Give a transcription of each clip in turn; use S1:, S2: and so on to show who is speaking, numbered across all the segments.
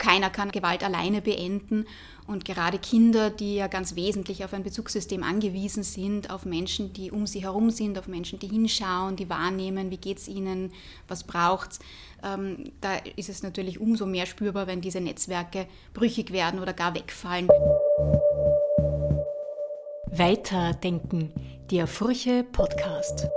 S1: keiner kann Gewalt alleine beenden. Und gerade Kinder, die ja ganz wesentlich auf ein Bezugssystem angewiesen sind, auf Menschen, die um sie herum sind, auf Menschen, die hinschauen, die wahrnehmen, wie geht es ihnen, was braucht es, ähm, da ist es natürlich umso mehr spürbar, wenn diese Netzwerke brüchig werden oder gar wegfallen.
S2: Weiterdenken, der Furche Podcast.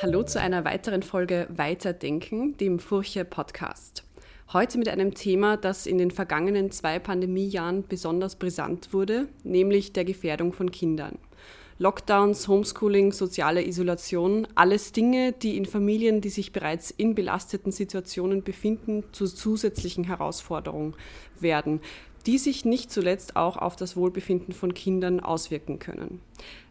S3: Hallo zu einer weiteren Folge Weiterdenken, dem Furche Podcast. Heute mit einem Thema, das in den vergangenen zwei Pandemiejahren besonders brisant wurde, nämlich der Gefährdung von Kindern. Lockdowns, Homeschooling, soziale Isolation, alles Dinge, die in Familien, die sich bereits in belasteten Situationen befinden, zu zusätzlichen Herausforderungen werden, die sich nicht zuletzt auch auf das Wohlbefinden von Kindern auswirken können.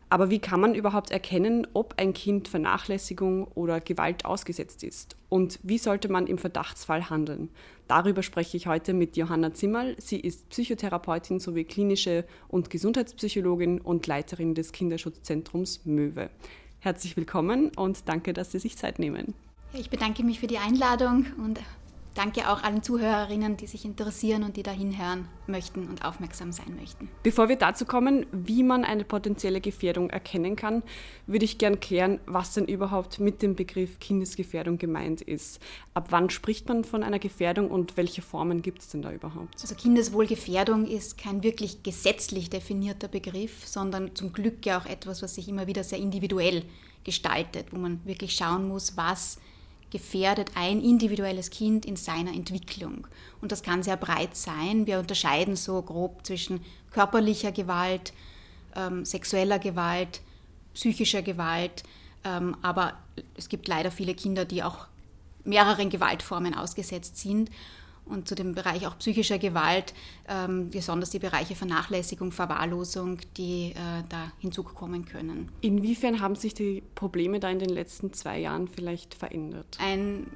S3: Aber wie kann man überhaupt erkennen, ob ein Kind Vernachlässigung oder Gewalt ausgesetzt ist? Und wie sollte man im Verdachtsfall handeln? Darüber spreche ich heute mit Johanna Zimmerl. Sie ist Psychotherapeutin sowie klinische und Gesundheitspsychologin und Leiterin des Kinderschutzzentrums Möwe. Herzlich willkommen und danke, dass Sie sich Zeit nehmen.
S1: Ich bedanke mich für die Einladung und danke auch allen Zuhörerinnen, die sich interessieren und die da hinhören möchten und aufmerksam sein möchten.
S3: Bevor wir dazu kommen, wie man eine potenzielle Gefährdung erkennen kann, würde ich gern klären, was denn überhaupt mit dem Begriff Kindesgefährdung gemeint ist. Ab wann spricht man von einer Gefährdung und welche Formen gibt es denn da überhaupt?
S1: Also Kindeswohlgefährdung ist kein wirklich gesetzlich definierter Begriff, sondern zum Glück ja auch etwas, was sich immer wieder sehr individuell gestaltet, wo man wirklich schauen muss, was gefährdet ein individuelles Kind in seiner Entwicklung. Und das kann sehr breit sein. Wir unterscheiden so grob zwischen körperlicher Gewalt, ähm, sexueller Gewalt, psychischer Gewalt. Ähm, aber es gibt leider viele Kinder, die auch mehreren Gewaltformen ausgesetzt sind und zu dem Bereich auch psychischer Gewalt, ähm, besonders die Bereiche Vernachlässigung, Verwahrlosung, die äh, da hinzukommen können.
S3: Inwiefern haben sich die Probleme da in den letzten zwei Jahren vielleicht verändert?
S1: Ein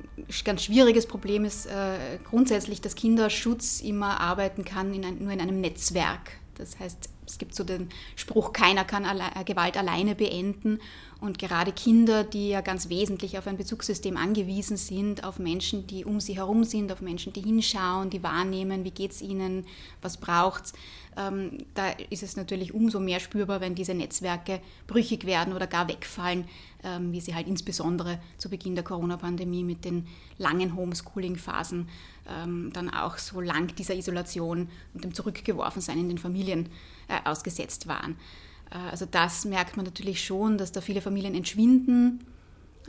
S1: ganz schwieriges Problem ist äh, grundsätzlich, dass Kinderschutz immer arbeiten kann in ein, nur in einem Netzwerk. Das heißt, es gibt so den Spruch, keiner kann alle Gewalt alleine beenden. Und gerade Kinder, die ja ganz wesentlich auf ein Bezugssystem angewiesen sind, auf Menschen, die um sie herum sind, auf Menschen, die hinschauen, die wahrnehmen, wie geht es ihnen, was braucht es, ähm, da ist es natürlich umso mehr spürbar, wenn diese Netzwerke brüchig werden oder gar wegfallen, ähm, wie sie halt insbesondere zu Beginn der Corona-Pandemie mit den langen Homeschooling-Phasen ähm, dann auch so lang dieser Isolation und dem Zurückgeworfensein in den Familien äh, ausgesetzt waren. Äh, also das merkt man natürlich schon, dass da viele Familien entschwinden,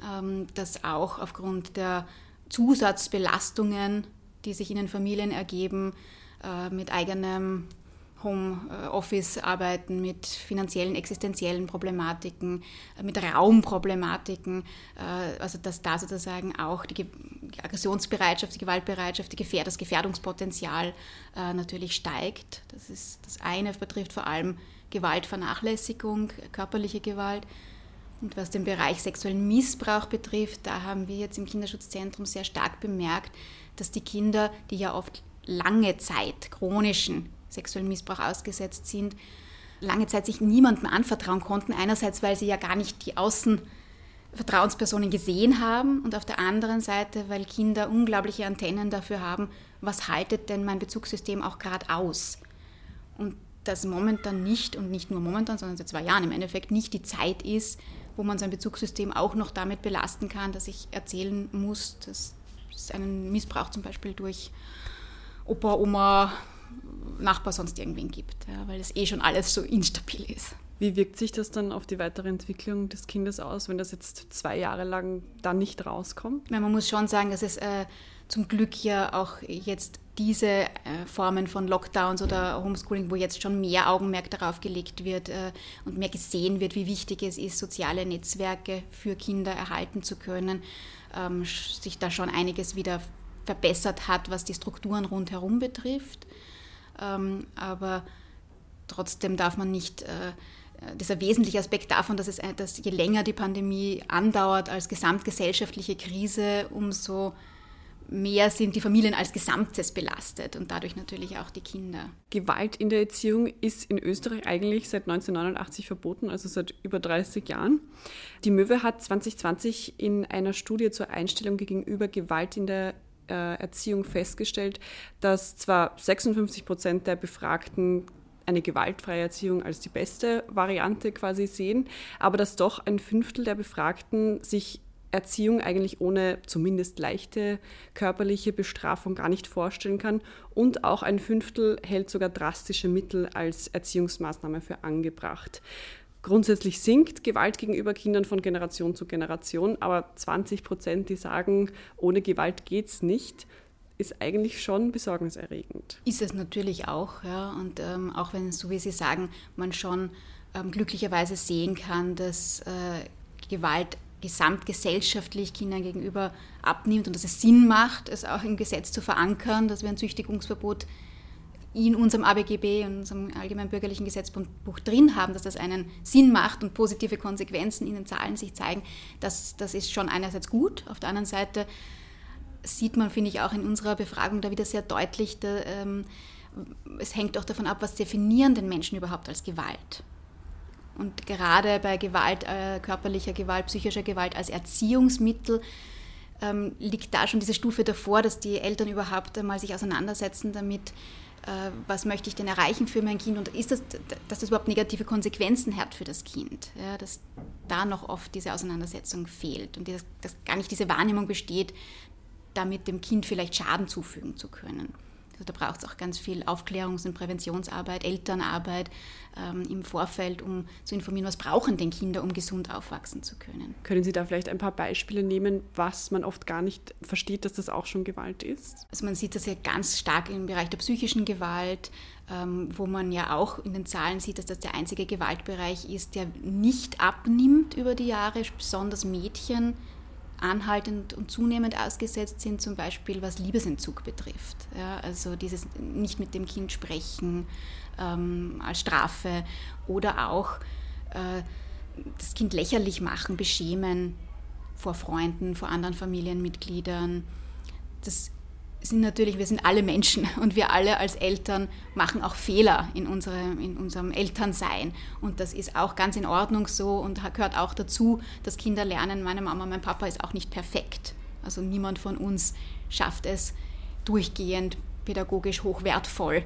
S1: ähm, dass auch aufgrund der Zusatzbelastungen, die sich in den Familien ergeben, äh, mit eigenem Homeoffice-Arbeiten, mit finanziellen, existenziellen Problematiken, äh, mit Raumproblematiken, also dass da sozusagen auch die Aggressionsbereitschaft, die Gewaltbereitschaft, die das Gefährdungspotenzial natürlich steigt. Das ist das eine, betrifft vor allem Gewaltvernachlässigung, körperliche Gewalt. Und was den Bereich sexuellen Missbrauch betrifft, da haben wir jetzt im Kinderschutzzentrum sehr stark bemerkt, dass die Kinder, die ja oft lange Zeit chronischen sexuellen Missbrauch ausgesetzt sind, lange Zeit sich niemandem anvertrauen konnten. Einerseits, weil sie ja gar nicht die Außenvertrauenspersonen gesehen haben und auf der anderen Seite, weil Kinder unglaubliche Antennen dafür haben, was haltet denn mein Bezugssystem auch gerade aus. Und dass momentan nicht, und nicht nur momentan, sondern seit zwei Jahren im Endeffekt, nicht die Zeit ist, wo man sein Bezugssystem auch noch damit belasten kann, dass ich erzählen muss, dass es einen Missbrauch zum Beispiel durch Opa, Oma, Nachbar, sonst irgendwen gibt, ja, weil es eh schon alles so instabil ist.
S3: Wie wirkt sich das dann auf die weitere Entwicklung des Kindes aus, wenn das jetzt zwei Jahre lang dann nicht rauskommt?
S1: Man muss schon sagen, dass es äh, zum Glück ja auch jetzt diese äh, Formen von Lockdowns oder Homeschooling, wo jetzt schon mehr Augenmerk darauf gelegt wird äh, und mehr gesehen wird, wie wichtig es ist, soziale Netzwerke für Kinder erhalten zu können, ähm, sich da schon einiges wieder verbessert hat, was die Strukturen rundherum betrifft. Ähm, aber trotzdem darf man nicht, äh, dieser wesentliche Aspekt davon, dass, es, dass je länger die Pandemie andauert als gesamtgesellschaftliche Krise, umso mehr sind die Familien als Gesamtes belastet und dadurch natürlich auch die Kinder.
S3: Gewalt in der Erziehung ist in Österreich eigentlich seit 1989 verboten, also seit über 30 Jahren. Die Möwe hat 2020 in einer Studie zur Einstellung gegenüber Gewalt in der äh, Erziehung festgestellt, dass zwar 56 Prozent der Befragten eine gewaltfreie Erziehung als die beste Variante quasi sehen, aber dass doch ein Fünftel der Befragten sich Erziehung eigentlich ohne zumindest leichte körperliche Bestrafung gar nicht vorstellen kann. Und auch ein Fünftel hält sogar drastische Mittel als Erziehungsmaßnahme für angebracht. Grundsätzlich sinkt Gewalt gegenüber Kindern von Generation zu Generation, aber 20 Prozent, die sagen, ohne Gewalt geht's nicht, ist eigentlich schon besorgniserregend.
S1: Ist es natürlich auch, ja. Und ähm, auch wenn, so wie Sie sagen, man schon ähm, glücklicherweise sehen kann, dass äh, Gewalt gesamtgesellschaftlich Kindern gegenüber abnimmt und dass es Sinn macht, es auch im Gesetz zu verankern, dass wir ein Züchtigungsverbot in unserem ABGB, in unserem Allgemeinbürgerlichen Gesetzbuch drin haben, dass das einen Sinn macht und positive Konsequenzen in den Zahlen sich zeigen, das, das ist schon einerseits gut. Auf der anderen Seite sieht man, finde ich, auch in unserer Befragung da wieder sehr deutlich, da, ähm, es hängt auch davon ab, was definieren den Menschen überhaupt als Gewalt. Und gerade bei Gewalt, äh, körperlicher Gewalt, psychischer Gewalt als Erziehungsmittel ähm, liegt da schon diese Stufe davor, dass die Eltern überhaupt einmal sich auseinandersetzen damit, äh, was möchte ich denn erreichen für mein Kind und ist das, dass das überhaupt negative Konsequenzen hat für das Kind. Ja, dass da noch oft diese Auseinandersetzung fehlt und dass, dass gar nicht diese Wahrnehmung besteht, damit dem Kind vielleicht Schaden zufügen zu können. Also da braucht es auch ganz viel Aufklärungs- und Präventionsarbeit, Elternarbeit ähm, im Vorfeld, um zu informieren, was brauchen denn Kinder, um gesund aufwachsen zu können.
S3: Können Sie da vielleicht ein paar Beispiele nehmen, was man oft gar nicht versteht, dass das auch schon Gewalt ist?
S1: Also man sieht das ja ganz stark im Bereich der psychischen Gewalt, ähm, wo man ja auch in den Zahlen sieht, dass das der einzige Gewaltbereich ist, der nicht abnimmt über die Jahre, besonders Mädchen anhaltend und zunehmend ausgesetzt sind, zum Beispiel was Liebesentzug betrifft. Ja, also dieses nicht mit dem Kind sprechen ähm, als Strafe oder auch äh, das Kind lächerlich machen, beschämen vor Freunden, vor anderen Familienmitgliedern. Das sind natürlich, wir sind alle Menschen und wir alle als Eltern machen auch Fehler in, unsere, in unserem Elternsein. Und das ist auch ganz in Ordnung so und gehört auch dazu, dass Kinder lernen, meine Mama, mein Papa ist auch nicht perfekt. Also niemand von uns schafft es durchgehend pädagogisch hochwertvoll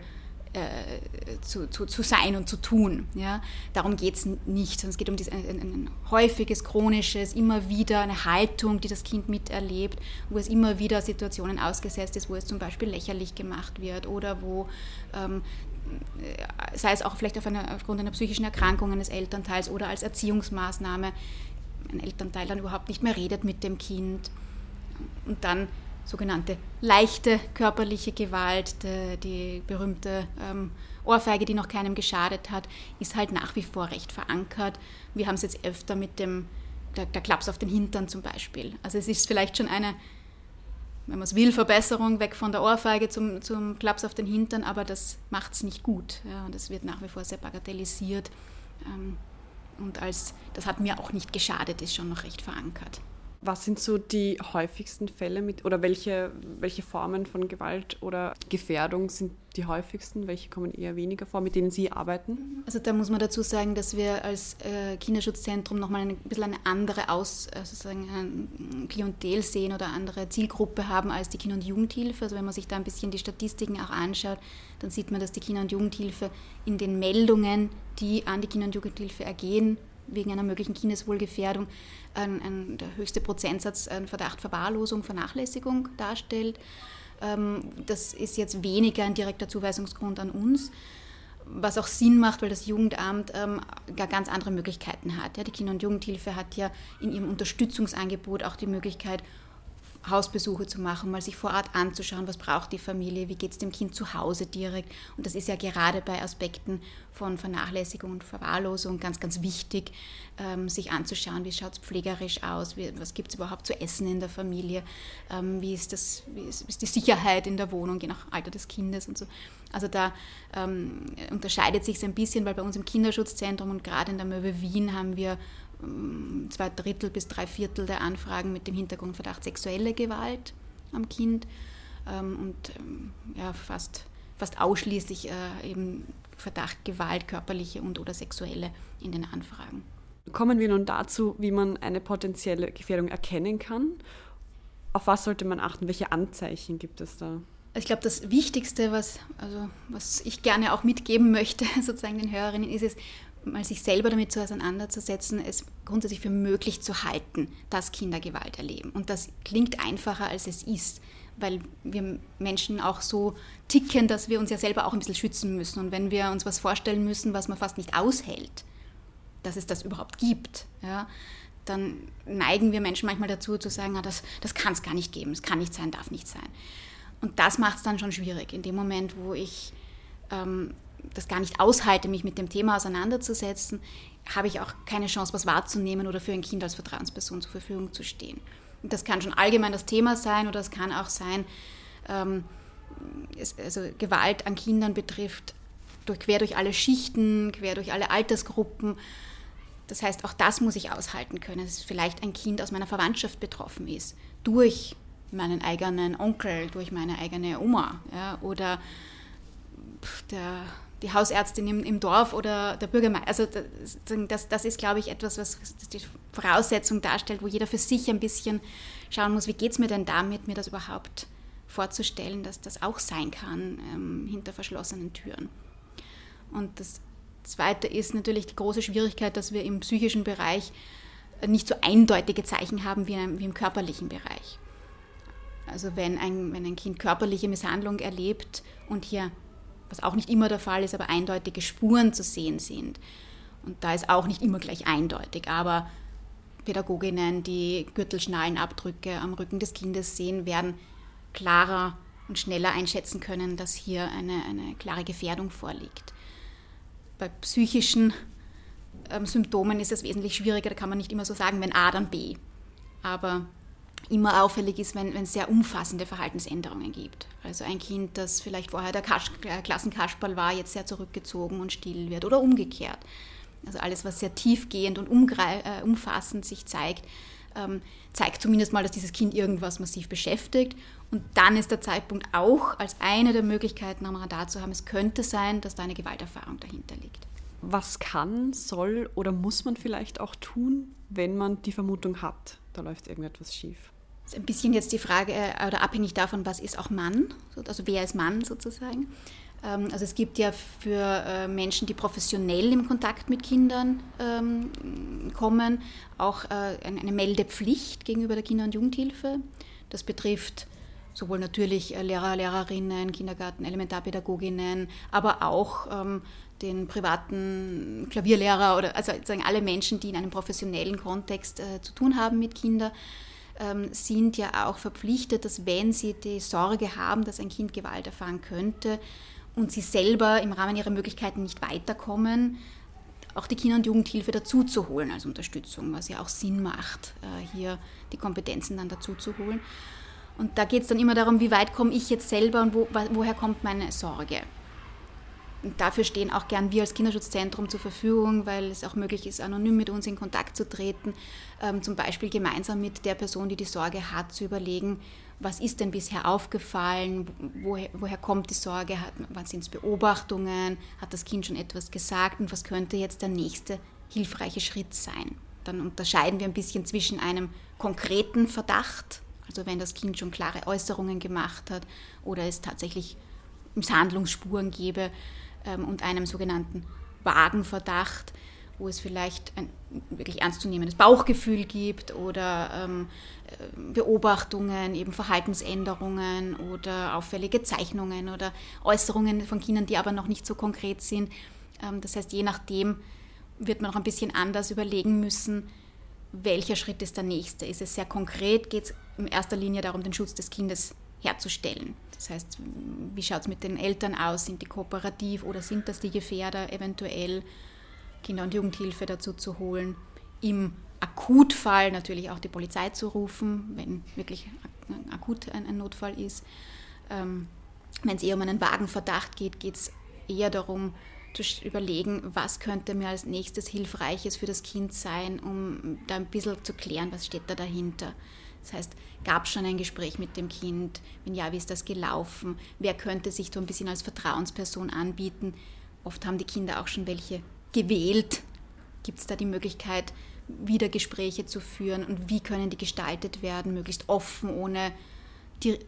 S1: zu, zu, zu, sein und zu tun. Ja? Darum geht es nicht, sondern es geht um dieses, ein, ein, häufiges, chronisches, immer wieder eine Haltung, die das Kind miterlebt, wo es immer wieder Situationen ausgesetzt ist, wo es zum Beispiel lächerlich gemacht wird oder wo ähm, äh, sei es auch vielleicht auf eine, aufgrund einer psychischen Erkrankung eines Elternteils oder als Erziehungsmaßnahme, ein Elternteil dann überhaupt nicht mehr redet mit dem Kind und dann sogenannte leichte körperliche Gewalt, die, die berühmte ähm, Ohrfeige, die noch keinem geschadet hat, ist halt nach wie vor recht verankert. Wir haben es jetzt öfter mit dem, der, der Klaps auf den Hintern zum Beispiel. Also es ist vielleicht schon eine, wenn man es will, Verbesserung weg von der Ohrfeige zum, zum Klaps auf den Hintern, aber das macht es nicht gut. Ja, und es wird nach wie vor sehr bagatellisiert. Ähm, und als, das hat mir auch nicht geschadet, ist schon noch recht verankert.
S3: Was sind so die häufigsten Fälle mit oder welche, welche Formen von Gewalt oder Gefährdung sind die häufigsten? Welche kommen eher weniger vor, mit denen Sie arbeiten?
S1: Also da muss man dazu sagen, dass wir als äh, Kinderschutzzentrum nochmal ein bisschen eine andere Aus, äh, sozusagen Klientel sehen oder andere Zielgruppe haben als die Kinder- und Jugendhilfe. Also wenn man sich da ein bisschen die Statistiken auch anschaut, dann sieht man, dass die Kinder- und Jugendhilfe in den Meldungen, die an die Kinder- und Jugendhilfe ergehen, wegen einer möglichen Kindeswohlgefährdung ein, ein, der höchste Prozentsatz ein Verdacht Verwahrlosung, Vernachlässigung darstellt. Ähm, das ist jetzt weniger ein direkter Zuweisungsgrund an uns, was auch Sinn macht, weil das Jugendamt ähm, ganz andere Möglichkeiten hat. die Kinder- und Jugendhilfe hat ja in ihrem Unterstützungsangebot auch die Möglichkeit, Hausbesuche zu machen, mal sich vor Ort anzuschauen, was braucht die Familie, wie geht es dem Kind zu Hause direkt. Und das ist ja gerade bei Aspekten von Vernachlässigung und Verwahrlosung ganz, ganz wichtig, ähm, sich anzuschauen, wie schaut es pflegerisch aus, was gibt es überhaupt zu essen in der Familie, ähm, wie, ist das, wie, ist, ist die Sicherheit in der Wohnung, je nach Alter des Kindes und so. Also da ähm, unterscheidet sich es ein bisschen, weil bei uns im Kinderschutzzentrum und gerade in der Möwe Wien haben wir zwei Drittel bis drei Viertel der Anfragen mit dem Hintergrundverdacht sexuelle Gewalt. am Kind ähm, und ähm, ja, fast, fast ausschließlich äh, eben Verdacht Gewalt, körperliche und oder sexuelle in den Anfragen.
S3: Kommen wir nun dazu, wie man eine potenzielle Gefährdung erkennen kann. Auf was sollte man achten? Welche Anzeichen gibt es da?
S1: Ich glaube, das Wichtigste, was, also, was ich gerne auch mitgeben möchte, sozusagen den Hörerinnen, ist es, mal sich selber damit zu auseinanderzusetzen, es grundsätzlich für möglich zu halten, dass Kinder Gewalt erleben. Und das klingt einfacher, als es ist, weil wir Menschen auch so ticken, dass wir uns ja selber auch ein bisschen schützen müssen. Und wenn wir uns was vorstellen müssen, was man fast nicht aushält, dass es das überhaupt gibt, ja, dann neigen wir Menschen manchmal dazu zu sagen, ah, das, das kann es gar nicht geben, es kann nicht sein, darf nicht sein. Und das macht es dann schon schwierig. In dem Moment, wo ich ähm, das gar nicht aushalte, mich mit dem Thema auseinanderzusetzen, habe ich auch keine Chance, was wahrzunehmen oder für ein Kind als Vertrauensperson zur Verfügung zu stehen. Und das kann schon allgemein das Thema sein oder es kann auch sein, ähm, es, also Gewalt an Kindern betrifft, durch, quer durch alle Schichten, quer durch alle Altersgruppen. Das heißt, auch das muss ich aushalten können, dass vielleicht ein Kind aus meiner Verwandtschaft betroffen ist, durch meinen eigenen Onkel, durch meine eigene Oma ja, oder der die Hausärztin im, im Dorf oder der Bürgermeister. Also das, das, ist, glaube ich, etwas, was die Voraussetzung darstellt, wo jeder für sich ein bisschen schauen muss, wie geht es mir denn damit, mir das überhaupt vorzustellen, dass das auch sein kann ähm, hinter verschlossenen Türen. Und das Zweite ist natürlich die große Schwierigkeit, dass wir im psychischen Bereich nicht so eindeutige Zeichen haben wie, wie im körperlichen Bereich. Also wenn ein, wenn ein Kind körperliche Misshandlung erlebt und hier was auch nicht immer der Fall ist, aber eindeutige Spuren zu sehen sind. Und da ist auch nicht immer gleich eindeutig, aber Pädagoginnen, die Gürtelschnallenabdrücke am Rücken des Kindes sehen, werden klarer und schneller einschätzen können, dass hier eine, eine klare Gefährdung vorliegt. Bei psychischen ähm, Symptomen ist es wesentlich schwieriger, da kann man nicht immer so sagen, wenn A, dann B. Aber immer auffällig ist, wenn, es sehr umfassende Verhaltensänderungen gibt. Also ein Kind, das vielleicht vorher der Kasch, äh, Klassenkasperl war, jetzt sehr zurückgezogen und still wird oder umgekehrt. Also alles, was sehr tiefgehend und äh, umfassend sich zeigt, ähm, zeigt zumindest mal, dass dieses Kind irgendwas massiv beschäftigt. Und dann ist der Zeitpunkt auch als eine der Möglichkeiten am Radar zu haben, es könnte sein, dass da eine Gewalterfahrung dahinter liegt.
S3: Was kann, soll oder muss man vielleicht auch tun, wenn man die Vermutung hat, da läuft irgendetwas schief?
S1: Das ist ein bisschen jetzt die Frage, äh, oder abhängig davon, was ist auch Mann, also wer ist Mann sozusagen. Ähm, also es gibt ja für äh, Menschen, die professionell im Kontakt mit Kindern ähm, kommen, auch äh, eine Meldepflicht gegenüber der Kinder- und Jugendhilfe. Das betrifft sowohl natürlich Lehrer, Lehrerinnen, Kindergarten, Elementarpädagoginnen, aber auch ähm, den privaten Klavierlehrer oder also sozusagen alle Menschen, die in einem professionellen Kontext zu tun haben mit Kindern ähm, sind ja auch verpflichtet, dass wenn sie die Sorge haben, dass ein Kind Gewalt erfahren könnte und sie selber im Rahmen ihrer Möglichkeiten nicht weiterkommen, auch die Kinder- und Jugendhilfe dazu zu holen als Unterstützung, was ja auch Sinn macht, äh, hier die Kompetenzen dann dazu zu holen. Und da geht es dann immer darum, wie weit komme ich jetzt selber und wo, woher kommt meine Sorge. Dafür stehen auch gern wir als Kinderschutzzentrum zur Verfügung, weil es auch möglich ist, anonym mit uns in Kontakt zu treten, ähm, zum Beispiel gemeinsam mit der Person, die die Sorge hat, zu überlegen, was ist denn bisher aufgefallen, woher, woher kommt die Sorge, was sind es Beobachtungen, hat das Kind schon etwas gesagt und was könnte jetzt der nächste hilfreiche Schritt sein. Dann unterscheiden wir ein bisschen zwischen einem konkreten Verdacht, also wenn das Kind schon klare Äußerungen gemacht hat oder es tatsächlich Misshandlungsspuren gäbe, ähm, und einem sogenannten Wagenverdacht, wo es vielleicht ein wirklich ernstzunehmendes Bauchgefühl gibt oder ähm, äh, Beobachtungen, eben Verhaltensänderungen oder auffällige Zeichnungen oder Äußerungen von Kindern, die aber noch nicht so konkret sind. Ähm, das heißt, je nachdem wird man auch ein bisschen anders überlegen müssen, welcher Schritt ist der nächste. Ist es sehr konkret, geht es in erster Linie darum, den Schutz des Kindes herzustellen. Das heißt, wie schaut es mit den Eltern aus? Sind die kooperativ oder sind das die Gefährder eventuell? Kinder- und Jugendhilfe dazu zu holen. Im Akutfall natürlich auch die Polizei zu rufen, wenn wirklich akut ein, Notfall ist. Ähm, wenn es eher um einen Wagenverdacht geht, geht es eher darum, zu überlegen, was könnte mir als nächstes Hilfreiches für das Kind sein, um da ein bisschen zu klären, was steht da dahinter Das heißt, gab es schon ein Gespräch mit dem Kind? Wenn ja, wie ist das gelaufen? Wer könnte sich so ein bisschen als Vertrauensperson anbieten? Oft haben die Kinder auch schon welche gewählt. Gibt es da die Möglichkeit, wieder Gespräche zu führen und wie können die gestaltet werden, möglichst offen, ohne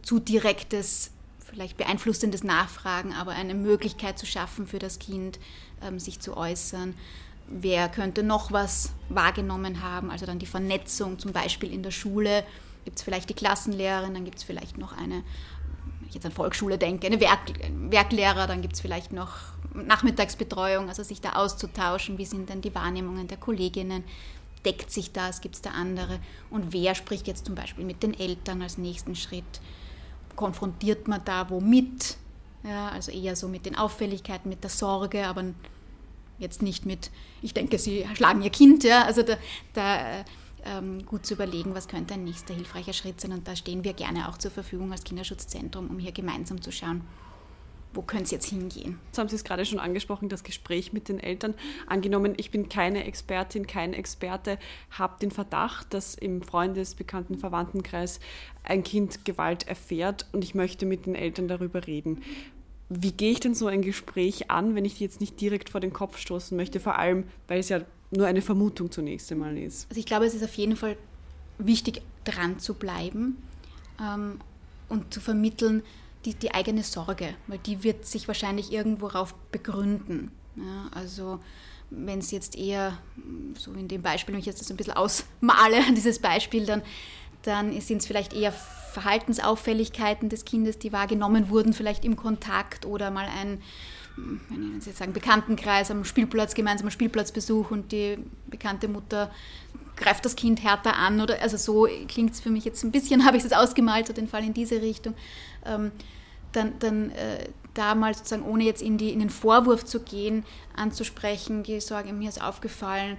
S1: zu direktes, vielleicht beeinflussendes Nachfragen, aber eine Möglichkeit zu schaffen für das Kind, ähm, sich zu äußern. Wer könnte noch was wahrgenommen haben? Also dann die Vernetzung, zum Beispiel in der Schule. Gibt es vielleicht die Klassenlehrerin, dann gibt es vielleicht noch eine, wenn ich jetzt an Volksschule denke, eine Werk, Werklehrer, dann gibt es vielleicht noch Nachmittagsbetreuung, also sich da auszutauschen, wie sind denn die Wahrnehmungen der Kolleginnen, deckt sich das, gibt es da andere? Und wer spricht jetzt zum Beispiel mit den Eltern als nächsten Schritt, konfrontiert man da womit, ja, also eher so mit den Auffälligkeiten, mit der Sorge, aber jetzt nicht mit, ich denke, sie schlagen ihr Kind, ja, also da, da gut zu überlegen, was könnte ein nächster hilfreicher Schritt sein und da stehen wir gerne auch zur Verfügung als Kinderschutzzentrum, um hier gemeinsam zu schauen, wo könnte es jetzt hingehen?
S3: Jetzt haben Sie es gerade schon angesprochen, das Gespräch mit den Eltern. Angenommen, ich bin keine Expertin, kein Experte, habe den Verdacht, dass im Freundes-, Bekannten-, Verwandtenkreis ein Kind Gewalt erfährt und ich möchte mit den Eltern darüber reden. Wie gehe ich denn so ein Gespräch an, wenn ich die jetzt nicht direkt vor den Kopf stoßen möchte, vor allem, weil es ja nur eine Vermutung zunächst einmal ist?
S1: Also ich glaube, es ist auf jeden Fall wichtig, dran zu bleiben ähm, und zu vermitteln, die, die eigene Sorge, weil die wird sich wahrscheinlich irgendwo darauf begründen. Ja, also wenn es jetzt eher, so in dem Beispiel, wenn ich jetzt das ein bisschen ausmale, dieses Beispiel, dann, dann sind es vielleicht eher Verhaltensauffälligkeiten des Kindes, die wahrgenommen wurden, vielleicht im Kontakt oder mal ein, wenn ich jetzt sagen, Bekanntenkreis am Spielplatz, gemeinsamer Spielplatzbesuch und die bekannte Mutter greift das Kind härter an oder also so klingt es für mich jetzt ein bisschen, habe ich es ausgemalt, so den Fall in diese Richtung. Ähm, dann, dann äh, da mal sozusagen, ohne jetzt in, die, in den Vorwurf zu gehen, anzusprechen, die Sorge, mir ist aufgefallen,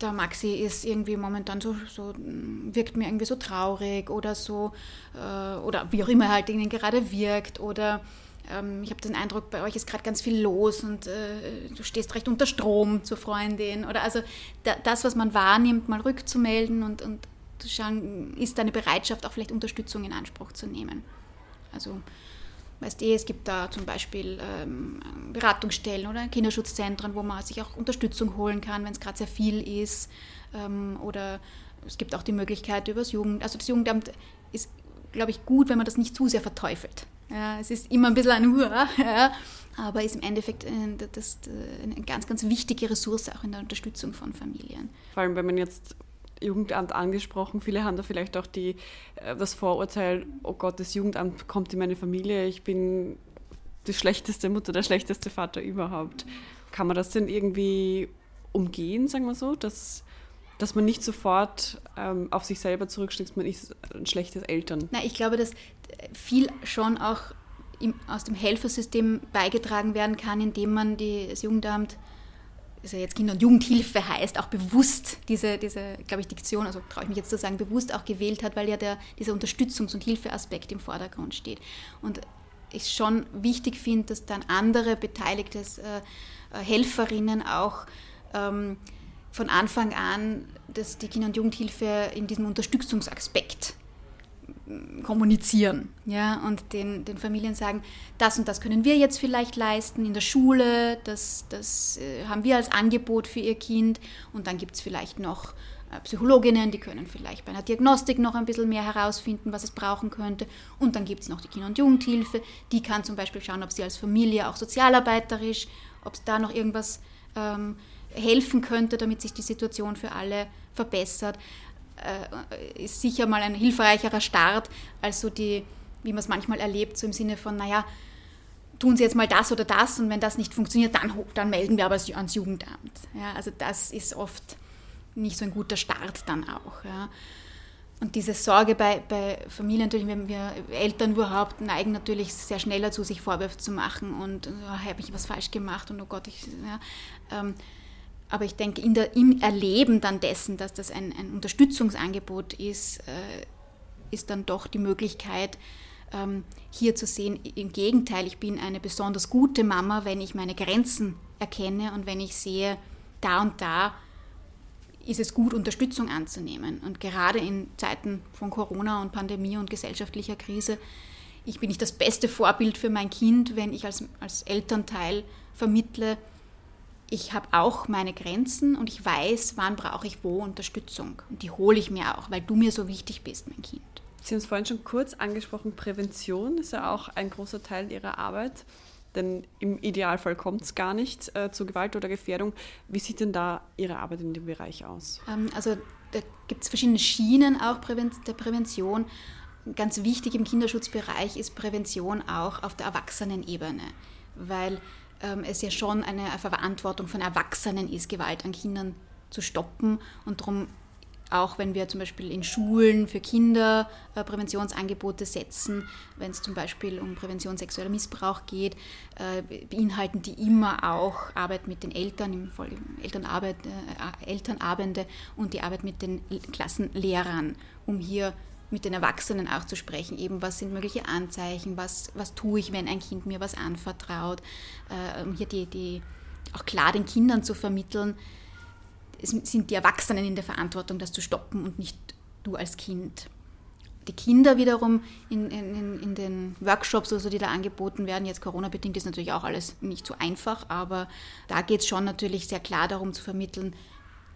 S1: der, Maxi ist irgendwie momentan so, so, wirkt mir irgendwie so traurig oder so, äh, oder wie auch immer halt ihnen gerade wirkt oder ähm, ich habe den Eindruck, bei euch ist gerade ganz viel los und äh, du stehst recht unter Strom zur Freundin. Oder also da, das, was man wahrnimmt, mal rückzumelden und, und zu schauen, ist eine Bereitschaft, auch vielleicht Unterstützung in Anspruch zu nehmen. Also weißt du, es gibt da zum Beispiel ähm, Beratungsstellen oder Kinderschutzzentren, wo man sich auch Unterstützung holen kann, wenn es gerade sehr viel ist. Ähm, oder es gibt auch die Möglichkeit über das Jugend, also das Jugendamt ist, glaube ich, gut, wenn man das nicht zu sehr verteufelt. Ja, es ist immer ein bisschen ein Hurra, ja, aber ist im Endeffekt äh, das, äh, eine ganz, ganz wichtige Ressource auch in der Unterstützung von Familien.
S3: Vor allem, wenn man jetzt Jugendamt angesprochen, viele haben da vielleicht auch die, äh, das Vorurteil, oh Gott, das Jugendamt kommt in meine Familie, ich bin die schlechteste Mutter, der schlechteste Vater überhaupt. Kann man das denn irgendwie umgehen, sagen wir so, dass dass man nicht sofort ähm, auf sich selber zurückschlägt, man ist ein schlechtes Eltern.
S1: Na, ich glaube, dass viel schon auch im, aus dem Helfersystem beigetragen werden kann, indem man die, das Jugendamt, also jetzt Kinder- und Jugendhilfe heißt, auch bewusst diese, diese glaube ich, Diktion, also traue ich mich jetzt zu sagen, bewusst auch gewählt hat, weil ja der, dieser Unterstützungs- und Hilfeaspekt im Vordergrund steht. Und ich schon wichtig finde, dass dann andere beteiligte äh, Helferinnen auch ähm, von Anfang an dass die Kinder- und Jugendhilfe in diesem Unterstützungsaspekt mm, kommunizieren ja, und den, den Familien sagen, das und das können wir jetzt vielleicht leisten in der Schule, das, das äh, haben wir als Angebot für ihr Kind und dann gibt es vielleicht noch äh, Psychologinnen, die können vielleicht bei einer Diagnostik noch ein bisschen mehr herausfinden, was es brauchen könnte. Und dann gibt es noch die Kinder- und Jugendhilfe, die kann zum Beispiel schauen, ob sie als Familie auch sozialarbeiterisch, ob es da noch irgendwas ähm, helfen könnte, damit sich die Situation für alle verbessert, äh, ist sicher mal ein hilfreicherer Start als so die, wie man es manchmal erlebt, so im Sinne von, naja, tun Sie jetzt mal das oder das und wenn das nicht funktioniert, dann, dann melden wir aber ans Jugendamt. Ja, also das ist oft nicht so ein guter Start dann auch. Ja. Und diese Sorge bei, bei Familien, natürlich, wenn wir Eltern überhaupt neigen natürlich sehr schnell dazu, sich Vorwürfe zu machen und oh, habe ich was falsch gemacht und oh Gott, ich, ja, ähm, aber ich denke, der, im Erleben dann dessen, dass das ein, ein Unterstützungsangebot ist, äh, ist dann doch die Möglichkeit, ähm, hier zu sehen, im Gegenteil, ich bin eine besonders gute Mama, wenn ich meine Grenzen erkenne und wenn ich sehe, da und da ist es gut, Unterstützung anzunehmen. Und gerade in Zeiten von Corona und Pandemie und gesellschaftlicher Krise, ich bin nicht das beste Vorbild für mein Kind, wenn ich als, als Elternteil vermittle, ich habe auch meine Grenzen und ich weiß, wann brauche ich wo Unterstützung. Und die hole ich mir auch, weil du mir so wichtig bist, mein Kind.
S3: Sie haben es vorhin schon kurz angesprochen, Prävention ist ja auch ein großer Teil Ihrer Arbeit. Denn im Idealfall kommt es gar nicht äh, zu Gewalt oder Gefährdung. Wie sieht denn da Ihre Arbeit in dem Bereich aus?
S1: Ähm, also da gibt es verschiedene Schienen auch der Prävention. Ganz wichtig im Kinderschutzbereich ist Prävention auch auf der Erwachsenenebene, weil es ja schon eine Verantwortung von Erwachsenen ist, Gewalt an Kindern zu stoppen. Und darum auch wenn wir zum Beispiel in Schulen für Kinder äh, Präventionsangebote setzen, wenn es zum Beispiel um Prävention sexueller Missbrauch geht, äh, beinhalten die immer auch Arbeit mit den Eltern im Folge Elternarbeit, äh, Elternabende und die Arbeit mit den Klassenlehrern, um hier mit den Erwachsenen auch zu sprechen, eben was sind mögliche Anzeichen, was, was tue ich, wenn ein Kind mir was anvertraut, äh, um hier die, die auch klar den Kindern zu vermitteln, es sind die Erwachsenen in der Verantwortung, das zu stoppen und nicht du als Kind. Die Kinder wiederum in, in, in den Workshops, also die da angeboten werden, jetzt Corona-bedingt, ist natürlich auch alles nicht so einfach, aber da geht es schon natürlich sehr klar darum zu vermitteln,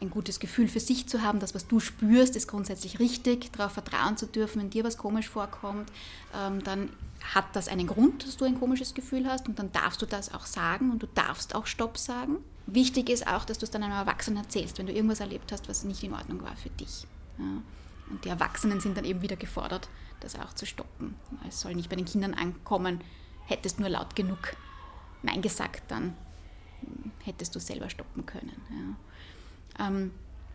S1: ein gutes Gefühl für sich zu haben, das, was du spürst, ist grundsätzlich richtig, darauf vertrauen zu dürfen, wenn dir was komisch vorkommt, ähm, dann hat das einen Grund, dass du ein komisches Gefühl hast und dann darfst du das auch sagen und du darfst auch Stopp sagen. Wichtig ist auch, dass du es dann einem Erwachsenen erzählst, wenn du irgendwas erlebt hast, was nicht in Ordnung war für dich. Ja. Und die Erwachsenen sind dann eben wieder gefordert, das auch zu stoppen. Es soll nicht bei den Kindern ankommen, hättest nur laut genug Nein gesagt, dann hättest du selber stoppen können. Ja. Ähm,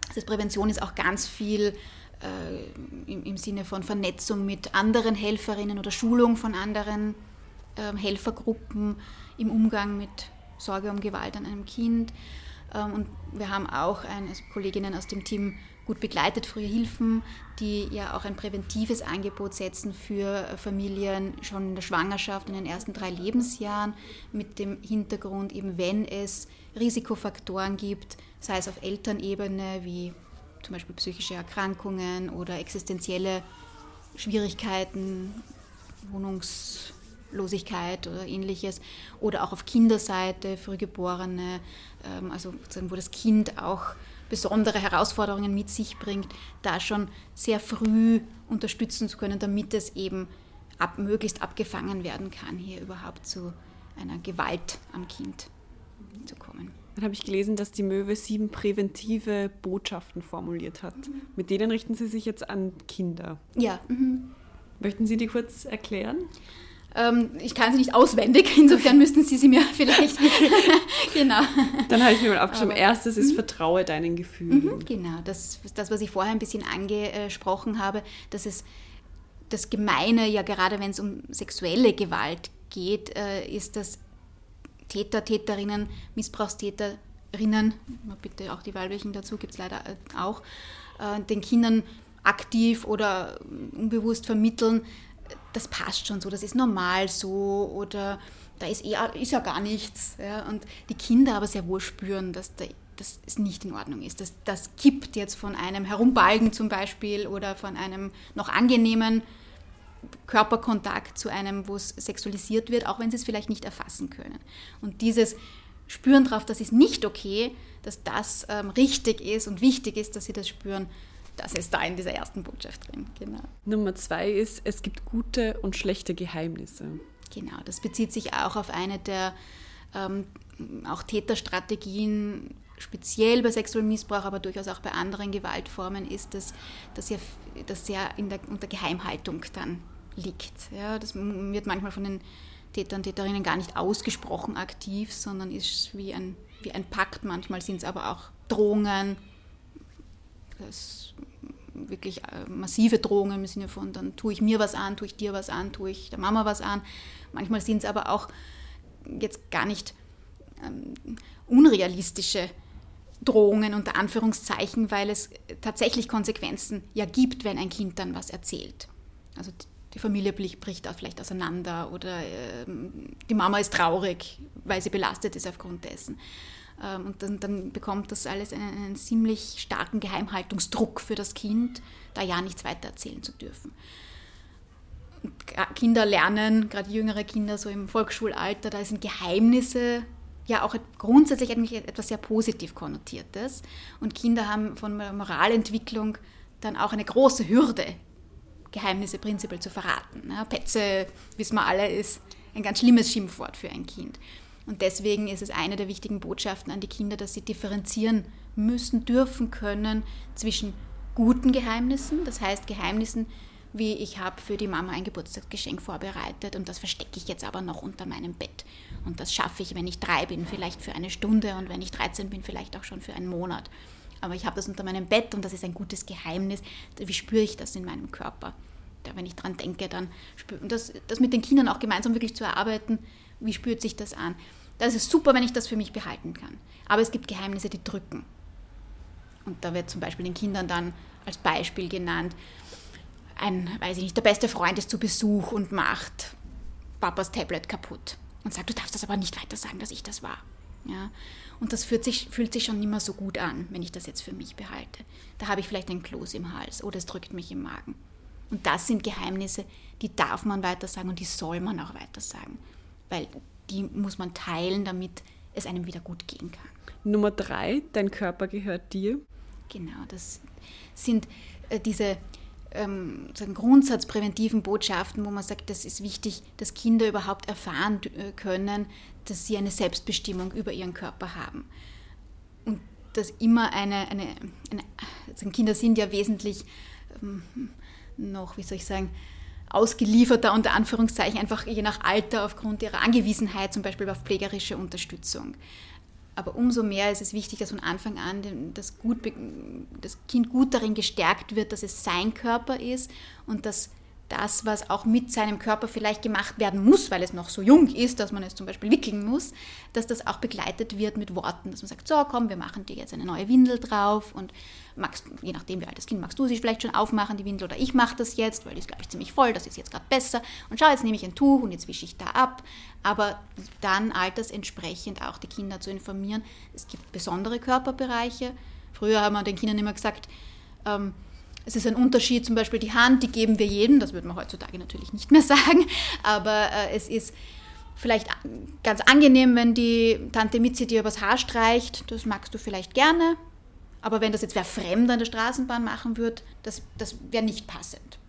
S1: das heißt, Prävention ist auch ganz viel äh, im, im, Sinne von Vernetzung mit anderen Helferinnen oder Schulung von anderen äh, Helfergruppen im Umgang mit Sorge um Gewalt an einem Kind. Ähm, und wir haben auch eine, also Kolleginnen aus dem Team gut begleitet, frühe Hilfen, die ja auch ein präventives Angebot setzen für Familien schon in der Schwangerschaft, in den ersten drei Lebensjahren, mit dem Hintergrund, eben wenn es Risikofaktoren gibt, sei es auf Elternebene wie zum Beispiel psychische Erkrankungen oder existenzielle Schwierigkeiten, Wohnungslosigkeit oder ähnliches, oder auch auf Kinderseite, Frühgeborene, ähm, also wo das Kind auch besondere Herausforderungen mit sich bringt, da schon sehr früh unterstützen zu können, damit es eben ab, möglichst abgefangen werden kann, hier überhaupt zu einer Gewalt am Kind zu kommen.
S3: Dann habe ich gelesen, dass die Möwe sieben präventive Botschaften formuliert hat. Mhm. Mit denen richten Sie sich jetzt an Kinder.
S1: Ja. Mhm.
S3: Möchten Sie die kurz erklären?
S1: Ähm, ich kann sie nicht auswendig, insofern müssten Sie sie mir vielleicht.
S3: genau. Dann habe ich mir mal aufgeschrieben: Aber, erstes ist, mhm. vertraue deinen Gefühlen.
S1: Mhm, genau, das, das, was ich vorher ein bisschen angesprochen habe, dass es das Gemeine, ja gerade wenn es um sexuelle Gewalt geht, äh, ist, dass Täter, Täterinnen, Missbrauchstäterinnen, bitte auch die weiblichen dazu, gibt es leider äh, auch, äh, den Kindern aktiv oder unbewusst vermitteln, das passt schon so, das ist normal so oder da ist, eher, ist ja gar nichts. Ja? Und die Kinder aber sehr wohl spüren, dass da, das nicht in Ordnung ist. Das, das kippt jetzt von einem Herumbalgen zum Beispiel oder von einem noch angenehmen Körperkontakt zu einem, wo es sexualisiert wird, auch wenn sie es vielleicht nicht erfassen können. Und dieses Spüren darauf, das ist nicht okay, dass das ähm, richtig ist und wichtig ist, dass sie das spüren, das ist da in dieser ersten Botschaft drin. Genau.
S3: Nummer zwei ist, es gibt gute und schlechte Geheimnisse.
S1: Genau, das bezieht sich auch auf eine der ähm, auch Täterstrategien, speziell bei sexuellem Missbrauch, aber durchaus auch bei anderen Gewaltformen, ist, dass das ja, das ja in der, unter Geheimhaltung dann liegt. Ja, das wird manchmal von den Tätern und Täterinnen gar nicht ausgesprochen aktiv, sondern ist wie ein, wie ein Pakt. Manchmal sind es aber auch Drohungen, das wirklich äh, massive Drohungen im Sinne von, dann tue ich mir was an, tue ich dir was an, tue ich der Mama was an. Manchmal sind es aber auch jetzt gar nicht ähm, unrealistische Drohungen unter Anführungszeichen, weil es tatsächlich Konsequenzen ja gibt, wenn ein Kind dann was erzählt. Also die Familie bricht vielleicht auseinander oder äh, die Mama ist traurig, weil sie belastet ist aufgrund dessen. Ähm, und dann, dann, bekommt das alles einen, einen, ziemlich starken Geheimhaltungsdruck für das Kind, da ja nichts weiter erzählen zu dürfen. Und Kinder lernen, gerade jüngere Kinder so im Volksschulalter, da sind Geheimnisse ja auch grundsätzlich eigentlich etwas sehr positiv konnotiertes. Und Kinder haben von Moralentwicklung dann auch eine große Hürde, Geheimnisse prinzipiell zu verraten. Ja, Petze, wissen wir alle, ist ein ganz schlimmes Schimpfwort für ein Kind. Und deswegen ist es eine der wichtigen Botschaften an die Kinder, dass sie differenzieren müssen, dürfen, können zwischen guten Geheimnissen, das heißt Geheimnissen, wie ich habe für die Mama ein Geburtstagsgeschenk vorbereitet und das verstecke ich jetzt aber noch unter meinem Bett. Und das schaffe ich, wenn ich drei bin, vielleicht für eine Stunde und wenn ich 13 bin, vielleicht auch schon für einen Monat. Aber ich habe das unter meinem Bett und das ist ein gutes Geheimnis. Wie spüre ich das in meinem Körper? Da, wenn ich dran denke, dann spüre und das, das mit den Kindern auch gemeinsam wirklich zu erarbeiten, wie spürt sich das an? Das ist super, wenn ich das für mich behalten kann. Aber es gibt Geheimnisse, die drücken. Und da wird zum Beispiel den Kindern dann als Beispiel genannt, ein, weiß ich nicht, der beste Freund ist zu Besuch und macht Papas Tablet kaputt und sagt, du darfst das aber nicht weiter sagen, dass ich das war. Ja? Und das fühlt sich, fühlt sich schon nicht mehr so gut an, wenn ich das jetzt für mich behalte. Da habe ich vielleicht ein Kloß im Hals oder es drückt mich im Magen. Und das sind Geheimnisse, die darf man weiter sagen und die soll man auch weiter sagen. Weil die muss man teilen, damit es einem wieder gut gehen kann.
S3: Nummer drei, dein Körper gehört dir.
S1: Genau, das sind äh, diese ähm, grundsatzpräventiven Botschaften, wo man sagt, das ist wichtig, dass Kinder überhaupt erfahren äh, können, dass sie eine Selbstbestimmung über ihren Körper haben. Und dass immer eine, eine, eine also Kinder sind ja wesentlich ähm, noch, wie soll ich sagen, ausgelieferter unter Anführungszeichen, einfach je nach Alter aufgrund ihrer Angewiesenheit, zum Beispiel auf pflegerische Unterstützung. Aber umso mehr ist es wichtig, dass von Anfang an das, gut, das Kind gut darin gestärkt wird, dass es sein Körper ist und dass das, was auch mit seinem Körper vielleicht gemacht werden muss, weil es noch so jung ist, dass man es zum Beispiel wickeln muss, dass das auch begleitet wird mit Worten, dass man sagt, so komm, wir machen dir jetzt eine neue Windel drauf und magst, je nachdem wie alt das Kind, magst du sie vielleicht schon aufmachen, die Windel, oder ich mache das jetzt, weil die ist, glaube ich, ziemlich voll, das ist jetzt gerade besser. Und schau, jetzt nehme ich ein Tuch und jetzt wische ich da ab, aber dann altersentsprechend auch die Kinder zu informieren, es gibt besondere Körperbereiche. Früher haben wir den Kindern immer gesagt, ähm, es ist ein Unterschied, zum Beispiel die Hand, die geben wir jedem, das würde man heutzutage natürlich nicht mehr sagen, aber äh, es ist vielleicht ganz angenehm, wenn die Tante Mitzi dir übers Haar streicht, das magst du vielleicht gerne, aber wenn das jetzt wer fremd an der Straßenbahn machen würde, das, das wäre nicht passend.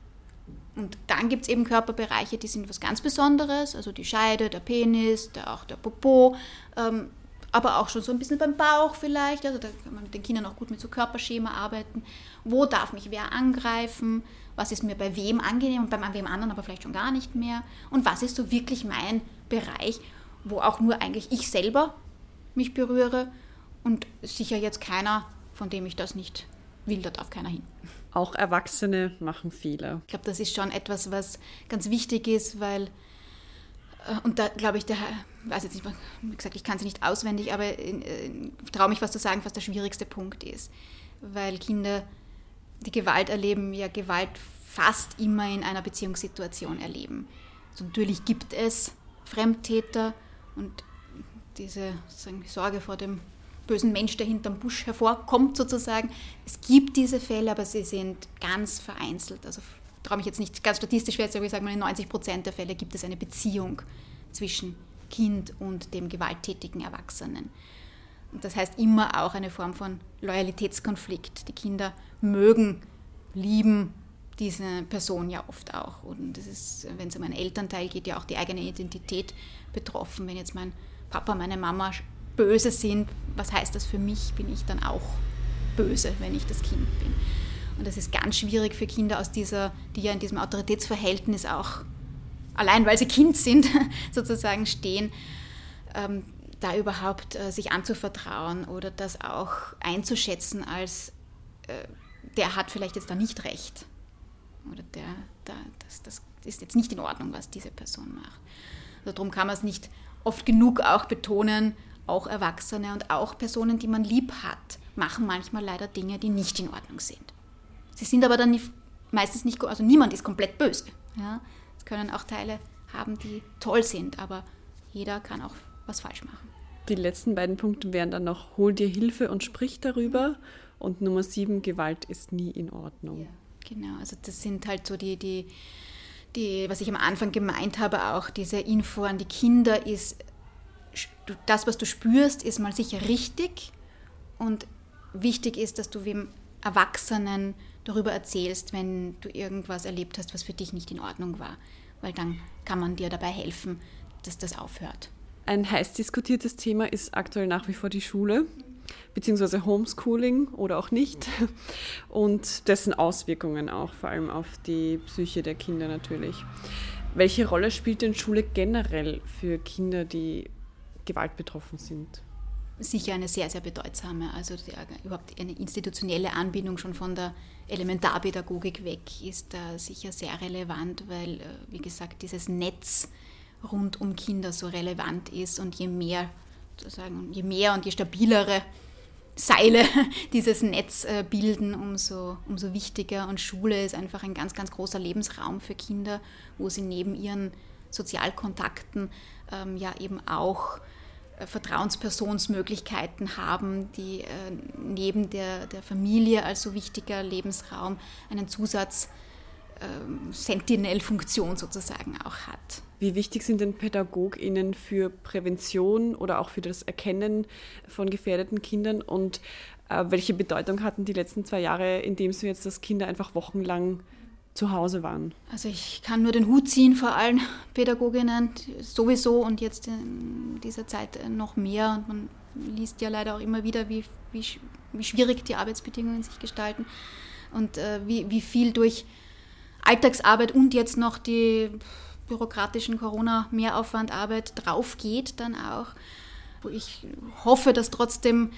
S1: Und dann gibt es eben Körperbereiche, die sind was ganz Besonderes, also die Scheide, der Penis, der, auch der Popo, ähm, aber auch schon so ein bisschen beim Bauch vielleicht. Also da kann man mit den Kindern auch gut mit so Körperschema arbeiten. Wo darf mich wer angreifen? Was ist mir bei wem angenehm und bei wem anderen aber vielleicht schon gar nicht mehr? Und was ist so wirklich mein Bereich, wo auch nur eigentlich ich selber mich berühre und sicher jetzt keiner, von dem ich das nicht will, da darf keiner hin.
S3: Auch Erwachsene machen Fehler.
S1: Ich glaube, das ist schon etwas, was ganz wichtig ist, weil äh, und da glaube ich, der, weiß jetzt nicht, wie gesagt, ich kann sie nicht auswendig, aber äh, traue mich was zu sagen, was der schwierigste Punkt ist. Weil Kinder, die Gewalt erleben, ja Gewalt fast immer in einer Beziehungssituation erleben. Also natürlich gibt es Fremdtäter und diese Sorge vor dem bösen Mensch, der hinterm Busch hervorkommt sozusagen. Es gibt diese Fälle, aber sie sind ganz vereinzelt. Also traue mich jetzt nicht ganz statistisch fest, aber ich sage mal, in 90 Prozent der Fälle gibt es eine Beziehung zwischen Kind und dem gewalttätigen Erwachsenen. Und das heißt immer auch eine Form von Loyalitätskonflikt. Die Kinder mögen, lieben diese Person ja oft auch. Und das ist, wenn es um einen Elternteil geht, ja auch die eigene Identität betroffen. Wenn jetzt mein Papa, meine Mama böse sind, was heißt das für mich? Bin ich dann auch böse, wenn ich das Kind bin? Und das ist ganz schwierig für Kinder aus dieser, die ja in diesem Autoritätsverhältnis auch, allein weil sie Kind sind, sozusagen stehen, ähm, da überhaupt äh, sich anzuvertrauen oder das auch einzuschätzen als, äh, der hat vielleicht jetzt da nicht recht. Oder der, der das, das ist jetzt nicht in Ordnung, was diese Person macht. Also darum kann man es nicht oft genug auch betonen, auch Erwachsene und auch Personen, die man lieb hat, machen manchmal leider Dinge, die nicht in Ordnung sind. Sie sind aber dann meistens nicht, also niemand ist komplett böse. Ja? Es können auch Teile haben, die toll sind, aber jeder kann auch was falsch machen.
S3: Die letzten beiden Punkte wären dann noch, hol dir Hilfe und sprich darüber. Und Nummer sieben, Gewalt ist nie in Ordnung. Ja,
S1: genau, also das sind halt so die, die, die, was ich am Anfang gemeint habe, auch diese Info an die Kinder ist, das, was du spürst, ist mal sicher richtig. Und wichtig ist, dass du wem Erwachsenen darüber erzählst, wenn du irgendwas erlebt hast, was für dich nicht in Ordnung war. Weil dann kann man dir dabei helfen, dass das aufhört.
S3: Ein heiß diskutiertes Thema ist aktuell nach wie vor die Schule, beziehungsweise Homeschooling oder auch nicht und dessen Auswirkungen auch, vor allem auf die Psyche der Kinder natürlich. Welche Rolle spielt denn Schule generell für Kinder, die gewaltbetroffen sind?
S1: Sicher eine sehr, sehr bedeutsame. Also die, überhaupt eine institutionelle Anbindung schon von der Elementarpädagogik weg ist da sicher sehr relevant, weil, äh, wie gesagt, dieses Netz rund um Kinder so relevant ist und je mehr, sozusagen, je mehr und je stabilere Seile dieses Netz äh, bilden, umso, umso wichtiger. Und Schule ist einfach ein ganz, ganz großer Lebensraum für Kinder, wo sie neben ihren Sozialkontakten ähm, ja eben auch Vertrauenspersonsmöglichkeiten haben, die äh, neben der, der Familie als so wichtiger Lebensraum einen Zusatz ähm, Sentinel-Funktion sozusagen auch hat.
S3: Wie wichtig sind denn PädagogInnen für Prävention oder auch für das Erkennen von gefährdeten Kindern und äh, welche Bedeutung hatten die letzten zwei Jahre, indem sie jetzt, dass Kinder einfach wochenlang zu Hause waren?
S1: Also ich kann nur den Hut ziehen vor allen Pädagoginnen sowieso und jetzt in dieser Zeit noch mehr. Und man liest ja leider auch immer wieder, wie, wie, wie schwierig die Arbeitsbedingungen sich gestalten und äh, wie, wie viel durch Alltagsarbeit und jetzt noch die bürokratischen Corona-Mehraufwandarbeit drauf geht dann auch. Ich hoffe, dass trotzdem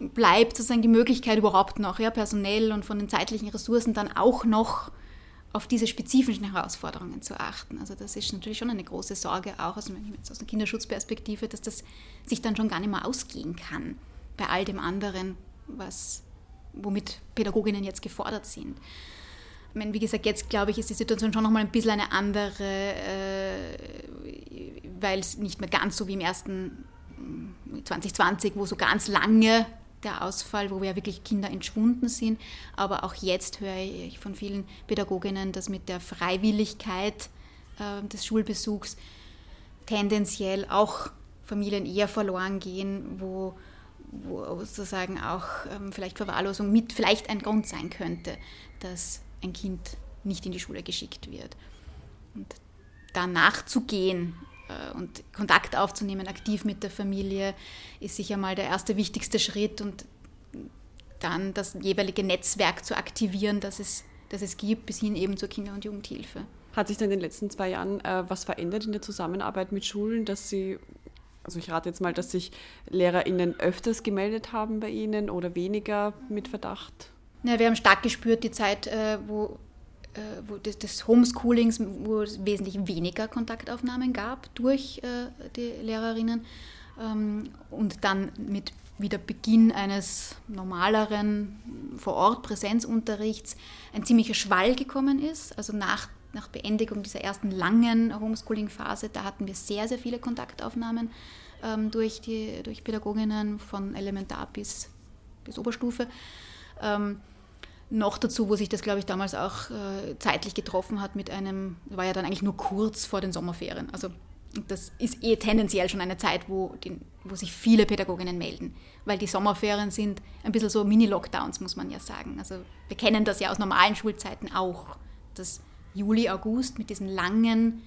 S1: bleibt sozusagen die Möglichkeit überhaupt noch, ja, personell und von den zeitlichen Ressourcen dann auch noch auf diese spezifischen Herausforderungen zu achten. Also das ist natürlich schon eine große Sorge, auch aus, aus der Kinderschutzperspektive, dass das sich dann schon gar nicht mehr ausgehen kann bei all dem anderen, was, womit Pädagoginnen jetzt gefordert sind. Ich meine, wie gesagt, jetzt glaube ich, ist die Situation schon nochmal ein bisschen eine andere, äh, weil es nicht mehr ganz so wie im ersten 2020, wo so ganz lange der Ausfall, wo ja wirklich Kinder entschwunden sind. Aber auch jetzt höre ich von vielen Pädagoginnen, dass mit der Freiwilligkeit äh, des Schulbesuchs tendenziell auch Familien eher verloren gehen, wo, wo sozusagen auch ähm, vielleicht Verwahrlosung mit vielleicht ein Grund sein könnte, dass ein Kind nicht in die Schule geschickt wird. Und da nachzugehen äh, und Kontakt aufzunehmen, aktiv mit der Familie, ist sicher mal der erste wichtigste Schritt und dann das jeweilige Netzwerk zu aktivieren, das es, das es gibt, bis hin eben zur Kinder- und Jugendhilfe.
S3: Hat sich denn in den letzten zwei Jahren äh, was verändert in der Zusammenarbeit mit Schulen, dass Sie, also ich rate jetzt mal, dass sich LehrerInnen öfters gemeldet haben bei Ihnen oder weniger mit Verdacht?
S1: Ja, wir haben stark gespürt die Zeit, äh, wo, äh, wo des, des, Homeschoolings, wo es wesentlich weniger Kontaktaufnahmen gab durch äh, die Lehrerinnen. Ähm, und dann mit wieder Beginn eines normaleren Vor-Ort-Präsenzunterrichts ein ziemlicher Schwall gekommen ist. Also nach, nach Beendigung dieser ersten langen Homeschooling-Phase, da hatten wir sehr, sehr viele Kontaktaufnahmen ähm, durch, die, durch Pädagoginnen von Elementar bis, bis Oberstufe. Ähm, noch dazu, wo sich das, glaube ich, damals auch äh, zeitlich getroffen hat mit einem, war ja dann eigentlich nur kurz vor den Sommerferien. Also das ist eh tendenziell schon eine Zeit, wo, die, wo sich viele Pädagoginnen melden, weil die Sommerferien sind ein bisschen so Mini-Lockdowns, muss man ja sagen. Also wir kennen das ja aus normalen Schulzeiten auch, dass Juli, August mit diesen langen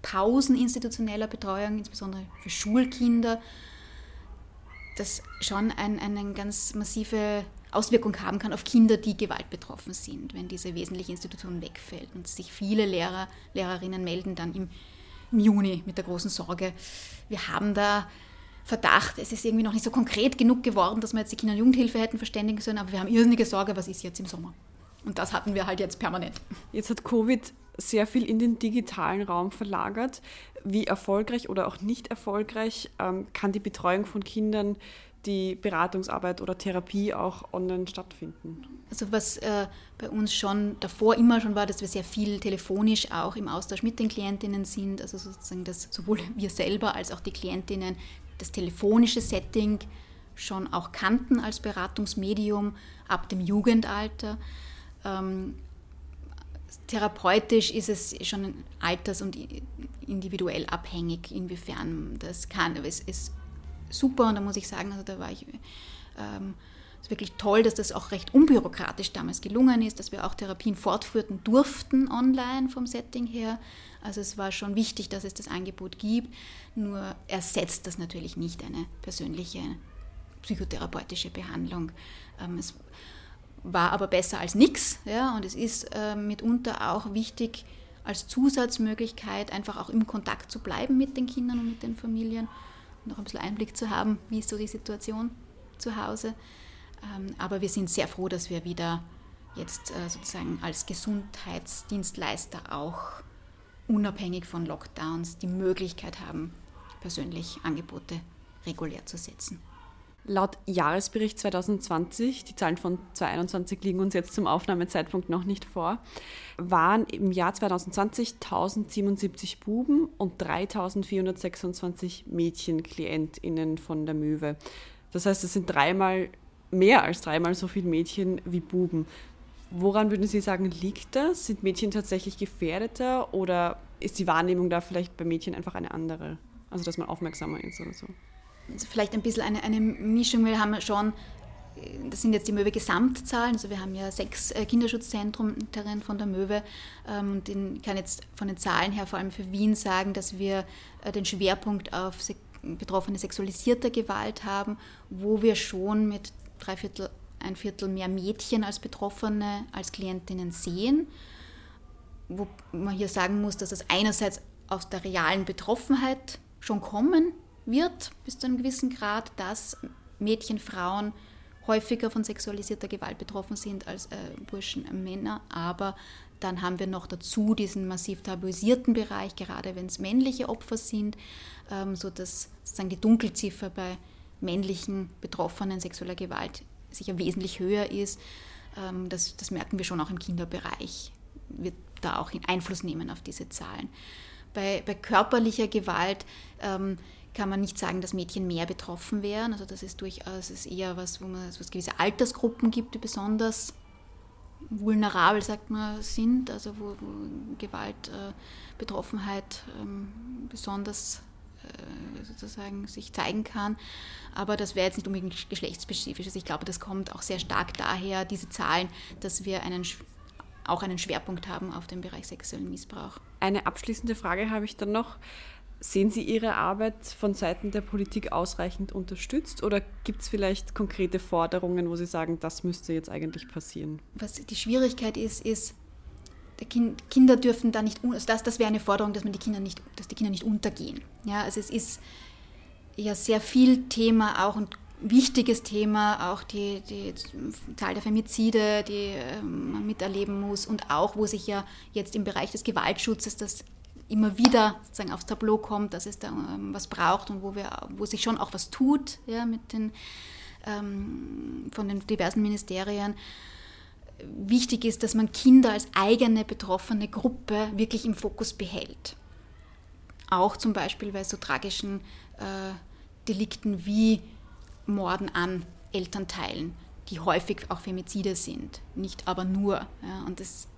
S1: Pausen institutioneller Betreuung, insbesondere für Schulkinder, das schon ein, eine ganz massive Auswirkung haben kann auf Kinder, die gewaltbetroffen sind, wenn diese wesentliche Institution wegfällt. Und sich viele Lehrer, Lehrerinnen melden dann im, im Juni mit der großen Sorge, wir haben da Verdacht, es ist irgendwie noch nicht so konkret genug geworden, dass wir jetzt die Kinder- und Jugendhilfe hätten verständigen sollen, aber wir haben irrsinnige Sorge, was ist jetzt im Sommer? Und das hatten wir halt jetzt permanent.
S3: Jetzt hat Covid sehr viel in den digitalen Raum verlagert. Wie erfolgreich oder auch nicht erfolgreich ähm, kann die Betreuung von Kindern die Beratungsarbeit oder Therapie auch online stattfinden?
S1: Also was äh, bei uns schon davor immer schon war, dass wir sehr viel telefonisch auch im Austausch mit den Klientinnen sind, also sozusagen, dass sowohl wir selber als auch die Klientinnen das telefonische Setting schon auch kannten als Beratungsmedium ab dem Jugendalter. Ähm, therapeutisch ist es schon alters- und individuell abhängig, inwiefern das kann. Es ist super und da muss ich sagen, also da war ich ähm, es ist wirklich toll, dass das auch recht unbürokratisch damals gelungen ist, dass wir auch Therapien fortführen durften online vom Setting her. Also es war schon wichtig, dass es das Angebot gibt, nur ersetzt das natürlich nicht eine persönliche psychotherapeutische Behandlung. Ähm, es war aber besser als nichts ja, und es ist äh, mitunter auch wichtig, als Zusatzmöglichkeit einfach auch im Kontakt zu bleiben mit den Kindern und mit den Familien auch ein bisschen Einblick zu haben, wie ist so die Situation zu Hause. Ähm, aber wir sind sehr froh, dass wir wieder jetzt äh, sozusagen als Gesundheitsdienstleister auch unabhängig von Lockdowns die Möglichkeit haben, persönlich Angebote regulär zu setzen.
S3: Laut Jahresbericht 2020, die Zahlen von 2021 liegen uns jetzt zum Aufnahmezeitpunkt noch nicht vor, waren im Jahr 2020 1077 Buben und 3426 Mädchen KlientInnen von der Möwe. Das heißt, es sind dreimal, mehr als dreimal so viele Mädchen wie Buben. Woran würden Sie sagen, liegt das? Sind Mädchen tatsächlich gefährdeter oder ist die Wahrnehmung da vielleicht bei Mädchen einfach eine andere? Also, dass man aufmerksamer ist oder so?
S1: Vielleicht ein bisschen eine, eine Mischung. Wir haben schon, das sind jetzt die Möwe-Gesamtzahlen, also wir haben ja sechs äh, Kinderschutzzentren von der Möwe. Ähm, und ich kann jetzt von den Zahlen her vor allem für Wien sagen, dass wir äh, den Schwerpunkt auf Betroffene sexualisierter Gewalt haben, wo wir schon mit drei Viertel, ein Viertel mehr Mädchen als Betroffene, als Klientinnen sehen. Wo man hier sagen muss, dass das einerseits aus der realen Betroffenheit schon kommen wird, bis zu einem gewissen Grad, dass Mädchen, Frauen häufiger von sexualisierter Gewalt betroffen sind als äh, Burschen, äh, Männer. Aber dann haben wir noch dazu diesen massiv tabuisierten Bereich, gerade wenn es männliche Opfer sind, ähm, sodass sozusagen die Dunkelziffer bei männlichen Betroffenen sexueller Gewalt sicher wesentlich höher ist. Ähm, das, das merken wir schon auch im Kinderbereich, wird da auch Einfluss nehmen auf diese Zahlen. Bei, bei körperlicher Gewalt ähm, kann man nicht sagen, dass Mädchen mehr betroffen wären. Also das ist durchaus ist eher was, wo man wo es gewisse Altersgruppen gibt, die besonders vulnerabel, sagt man, sind, also wo, wo Gewalt, äh, ähm, besonders äh, sozusagen sich zeigen kann. Aber das wäre jetzt nicht unbedingt geschlechtsspezifisch. Also ich glaube, das kommt auch sehr stark daher, diese Zahlen, dass wir einen, auch einen Schwerpunkt haben auf dem Bereich sexuellen Missbrauch.
S3: Eine abschließende Frage habe ich dann noch. Sehen Sie Ihre Arbeit von Seiten der Politik ausreichend unterstützt oder gibt es vielleicht konkrete Forderungen, wo Sie sagen, das müsste jetzt eigentlich passieren?
S1: Was die Schwierigkeit ist, ist, kind, Kinder dürfen da nicht, also das, das wäre eine Forderung, dass man die Kinder nicht, dass die Kinder nicht untergehen. Ja, also es ist ja sehr viel Thema auch und wichtiges Thema, auch die, die Zahl der Femizide, die ähm, man miterleben muss und auch, wo sich ja jetzt im Bereich des Gewaltschutzes das immer wieder sozusagen aufs Tableau kommt, dass es da ähm, was braucht und wo, wir, wo sich schon auch was tut ja, mit den, ähm, von den diversen Ministerien. Wichtig ist, dass man Kinder als eigene betroffene Gruppe wirklich im Fokus behält. Auch zum Beispiel bei so tragischen äh, Delikten wie Morden an Elternteilen, die häufig auch Femizide sind, nicht aber nur. Ja, und das,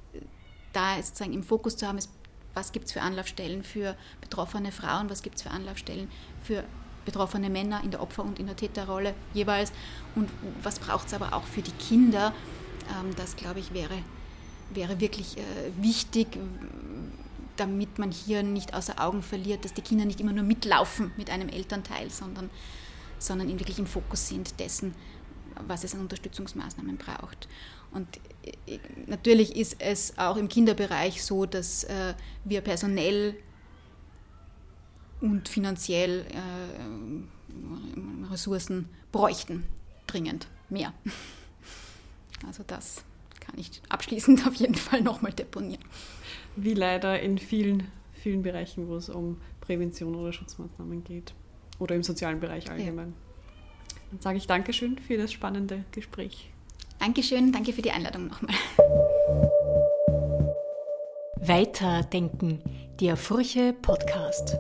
S1: da sozusagen im Fokus zu haben, ist was gibt es für Anlaufstellen für betroffene Frauen, was gibt es für Anlaufstellen für betroffene Männer in der Opfer- und in der Täterrolle jeweils und was braucht es aber auch für die Kinder. Ähm, das, glaube ich, wäre, wäre wirklich äh, wichtig, damit man hier nicht außer Augen verliert, dass die Kinder nicht immer nur mitlaufen mit einem Elternteil, sondern, sondern wirklich im Fokus sind dessen, was es an Unterstützungsmaßnahmen braucht. Und natürlich ist es auch im Kinderbereich so, dass äh, wir personell und finanziell äh, Ressourcen bräuchten, dringend mehr. Also das kann ich abschließend auf jeden Fall nochmal deponieren.
S3: Wie leider in vielen, vielen Bereichen, wo es um Prävention oder Schutzmaßnahmen geht. Oder im sozialen Bereich allgemein. Ja. Dann sage ich Dankeschön für das spannende Gespräch.
S1: Dankeschön, danke für die Einladung nochmal.
S2: Weiterdenken, der Furche Podcast.